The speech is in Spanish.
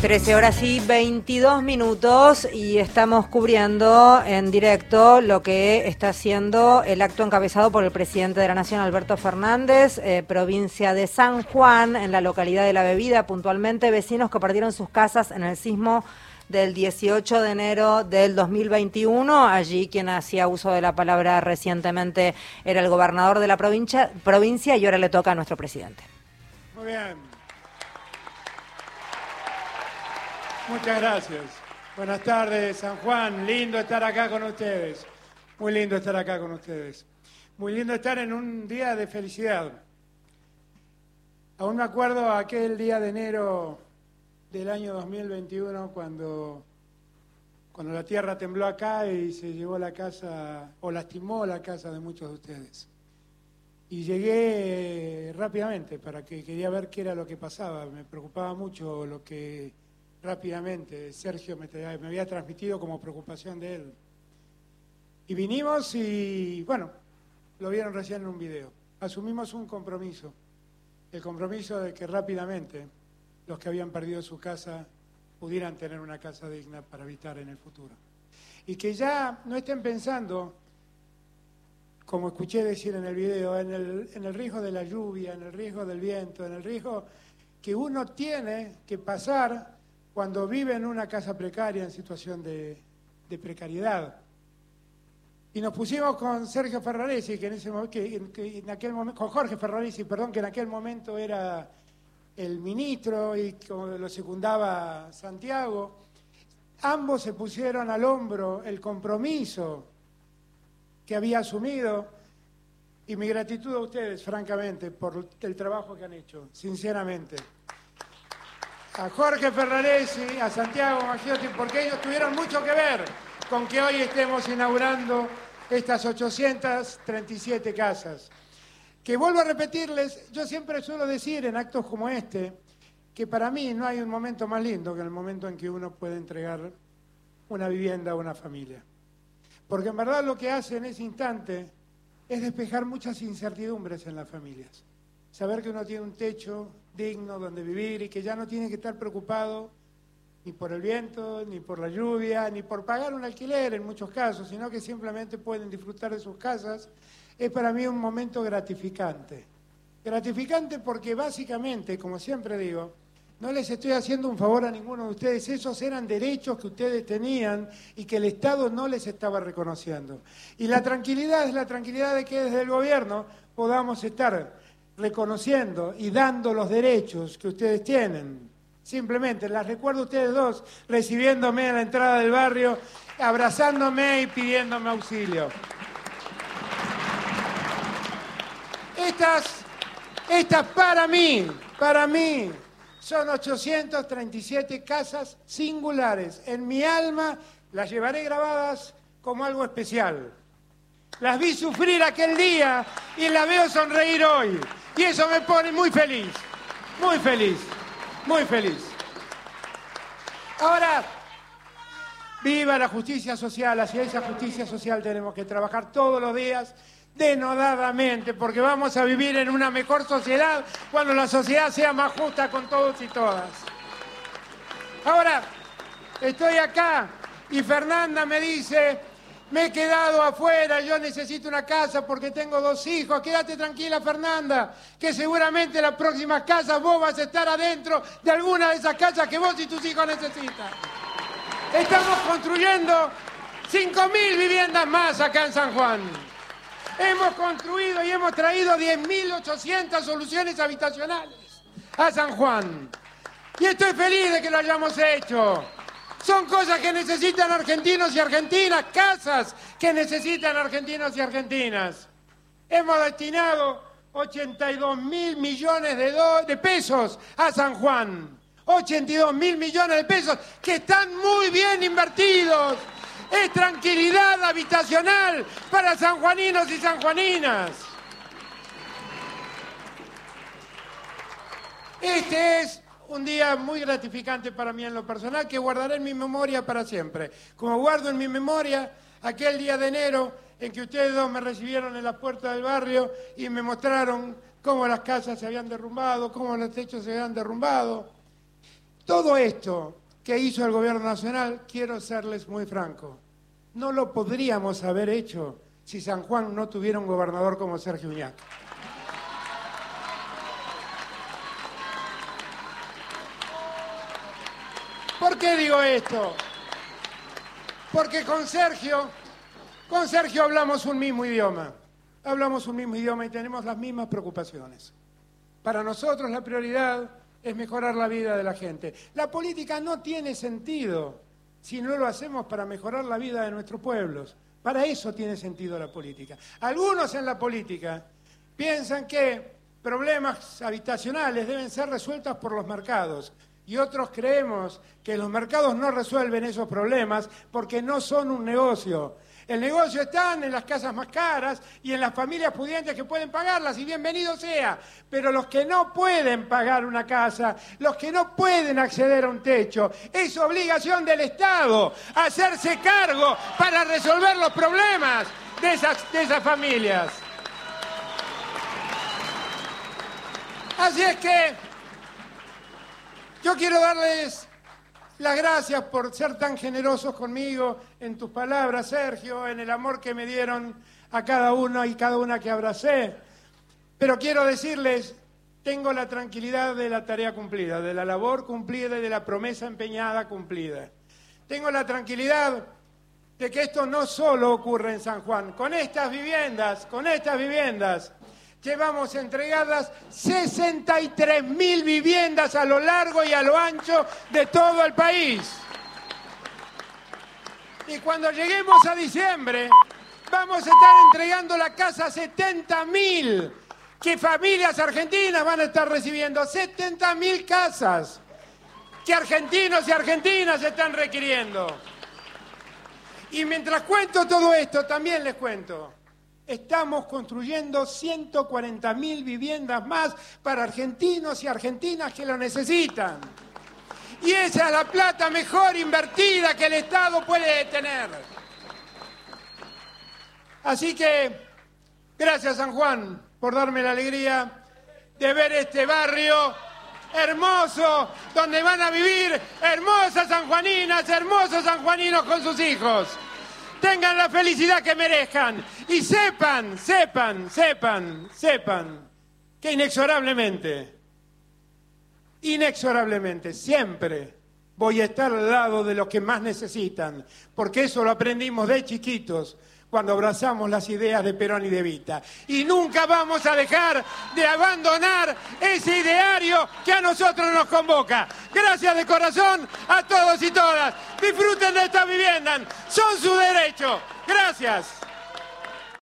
13 horas y 22 minutos y estamos cubriendo en directo lo que está haciendo el acto encabezado por el presidente de la Nación, Alberto Fernández, eh, provincia de San Juan, en la localidad de La Bebida, puntualmente vecinos que perdieron sus casas en el sismo del 18 de enero del 2021. Allí quien hacía uso de la palabra recientemente era el gobernador de la provincia, provincia y ahora le toca a nuestro presidente. Muy bien. Muchas gracias. Buenas tardes, San Juan. Lindo estar acá con ustedes. Muy lindo estar acá con ustedes. Muy lindo estar en un día de felicidad. Aún me acuerdo aquel día de enero del año 2021 cuando, cuando la tierra tembló acá y se llevó la casa o lastimó la casa de muchos de ustedes. Y llegué rápidamente para que quería ver qué era lo que pasaba. Me preocupaba mucho lo que rápidamente. Sergio me, había transmitido como preocupación de él. Y vinimos y, bueno, lo vieron recién en un video. Asumimos un compromiso, el compromiso de que rápidamente los que habían perdido su casa pudieran tener una casa digna para habitar en el futuro. Y que ya no estén pensando, como escuché decir en el video, en el, en el riesgo de la lluvia, en el riesgo del viento, en el riesgo que uno tiene que pasar cuando vive en una casa precaria, en situación de, precariedad. Y nos pusimos con Sergio Ferraresi, que en ese momento, con Jorge Ferraresi, perdón, que en aquel momento era el ministro y lo secundaba Santiago. Ambos se pusieron al hombro el compromiso que había asumido y mi gratitud a ustedes, francamente, por el trabajo que han hecho, sinceramente a Jorge Ferraresi, a Santiago Maggiotti, porque ellos tuvieron mucho que ver con que hoy estemos inaugurando estas 837 casas. Que vuelvo a repetirles, yo siempre suelo decir en actos como este, que para mí no hay un momento más lindo que el momento en que uno puede entregar una vivienda a una familia. Porque en verdad lo que hace en ese instante es despejar muchas incertidumbres en las familias. Saber que uno tiene un techo, digno donde vivir y que ya no tiene que estar preocupado ni por el viento, ni por la lluvia, ni por pagar un alquiler en muchos casos, sino que simplemente pueden disfrutar de sus casas, es para mí un momento gratificante. Gratificante porque básicamente, como siempre digo, no les estoy haciendo un favor a ninguno de ustedes, esos eran derechos que ustedes tenían y que el Estado no les estaba reconociendo. Y la tranquilidad es la tranquilidad de que desde el gobierno podamos estar reconociendo y dando los derechos que ustedes tienen. Simplemente las recuerdo a ustedes dos recibiéndome a la entrada del barrio, abrazándome y pidiéndome auxilio. Estas, estas para mí, para mí, son 837 casas singulares. En mi alma las llevaré grabadas como algo especial. Las vi sufrir aquel día y las veo sonreír hoy. Y eso me pone muy feliz, muy feliz, muy feliz. Ahora, viva la justicia social, hacia esa justicia social tenemos que trabajar todos los días denodadamente, porque vamos a vivir en una mejor sociedad cuando la sociedad sea más justa con todos y todas. Ahora, estoy acá y Fernanda me dice, me he quedado afuera, yo necesito una casa porque tengo dos hijos. Quédate tranquila, Fernanda, que seguramente en las próximas casas vos vas a estar adentro de alguna de esas casas que vos y tus hijos necesitan. Estamos construyendo 5.000 viviendas más acá en San Juan. Hemos construido y hemos traído 10.800 soluciones habitacionales a San Juan. Y estoy feliz de que lo hayamos hecho. Son cosas que necesitan argentinos y argentinas, casas que necesitan argentinos y argentinas. Hemos destinado 82 mil millones de, pesos a San Juan. 82 mil millones de pesos que están muy bien invertidos. Es tranquilidad habitacional para sanjuaninos y sanjuaninas. Este es un día muy gratificante para mí en lo personal que guardaré en mi memoria para siempre. Como guardo en mi memoria aquel día de enero en que ustedes dos me recibieron en la puerta del barrio y me mostraron cómo las casas se habían derrumbado, cómo los techos se habían derrumbado. todo esto que hizo el gobierno nacional, quiero serles muy franco, no lo podríamos haber hecho si San Juan no tuviera un gobernador como Sergio Uñac. ¿Por qué digo esto? Porque con Sergio, con Sergio hablamos un mismo idioma. Hablamos un mismo idioma y tenemos las mismas preocupaciones. Para nosotros la prioridad es mejorar la vida de la gente. La política no tiene sentido si no lo hacemos para mejorar la vida de nuestros pueblos. Para eso tiene sentido la política. Algunos en la política piensan que problemas habitacionales deben ser resueltos por los mercados y otros creemos que los mercados no resuelven esos problemas porque no son un negocio. El negocio está en las casas más caras y en las familias pudientes que pueden pagarlas, y bienvenido sea. Pero los que no pueden pagar una casa, los que no pueden acceder a un techo, es obligación del Estado hacerse cargo para resolver los problemas de esas, familias. Así es que yo quiero darles las gracias por ser tan generosos conmigo en tus palabras, Sergio, en el amor que me dieron a cada uno y cada una que abracé. Pero quiero decirles, tengo la tranquilidad de la tarea cumplida, de la labor cumplida y de la promesa empeñada cumplida. Tengo la tranquilidad de que esto no solo ocurre en San Juan. Con estas viviendas, con estas viviendas, llevamos entregadas 63 mil viviendas a lo largo y a lo ancho de todo el país. Y cuando lleguemos a diciembre, vamos a estar entregando la casa a 70 mil, que familias argentinas van a estar recibiendo 70 mil casas, que argentinos y argentinas están requiriendo. Y mientras cuento todo esto, también les cuento Estamos construyendo 140.000 viviendas más para argentinos y argentinas que lo necesitan. Y esa es la plata mejor invertida que el Estado puede tener. Así que, gracias San Juan por darme la alegría de ver este barrio hermoso, donde van a vivir hermosas sanjuaninas, hermosos sanjuaninos con sus hijos tengan la felicidad que merezcan. Y sepan, sepan, sepan, sepan que inexorablemente, inexorablemente, siempre voy a estar al lado de los que más necesitan, porque eso lo aprendimos de chiquitos cuando abrazamos las ideas de Perón y de Vita. Y nunca vamos a dejar de abandonar ese ideario que a nosotros nos convoca. Gracias de corazón a todos y todas. Disfruten de esta vivienda. Son su derecho. Gracias.